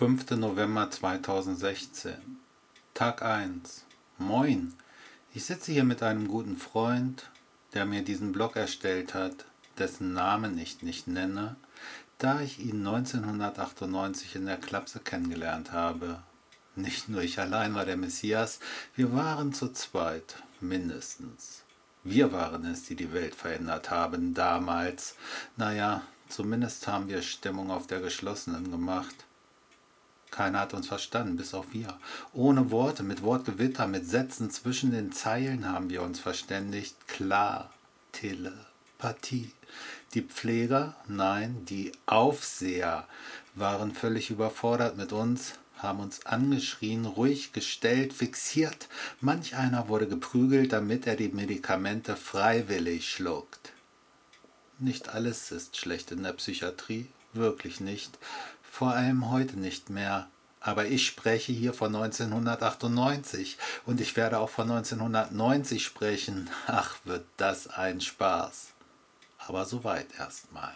5. November 2016 Tag 1 Moin, ich sitze hier mit einem guten Freund, der mir diesen Blog erstellt hat, dessen Namen ich nicht nenne, da ich ihn 1998 in der Klapse kennengelernt habe. Nicht nur ich allein war der Messias, wir waren zu zweit, mindestens. Wir waren es, die die Welt verändert haben, damals. Naja, zumindest haben wir Stimmung auf der geschlossenen gemacht. Keiner hat uns verstanden, bis auf wir. Ohne Worte, mit Wortgewitter, mit Sätzen zwischen den Zeilen haben wir uns verständigt. Klar, Telepathie. Die Pfleger, nein, die Aufseher waren völlig überfordert mit uns, haben uns angeschrien, ruhig gestellt, fixiert. Manch einer wurde geprügelt, damit er die Medikamente freiwillig schluckt. Nicht alles ist schlecht in der Psychiatrie, wirklich nicht vor allem heute nicht mehr. Aber ich spreche hier von 1998 und ich werde auch von 1990 sprechen. Ach, wird das ein Spaß. Aber soweit erstmal.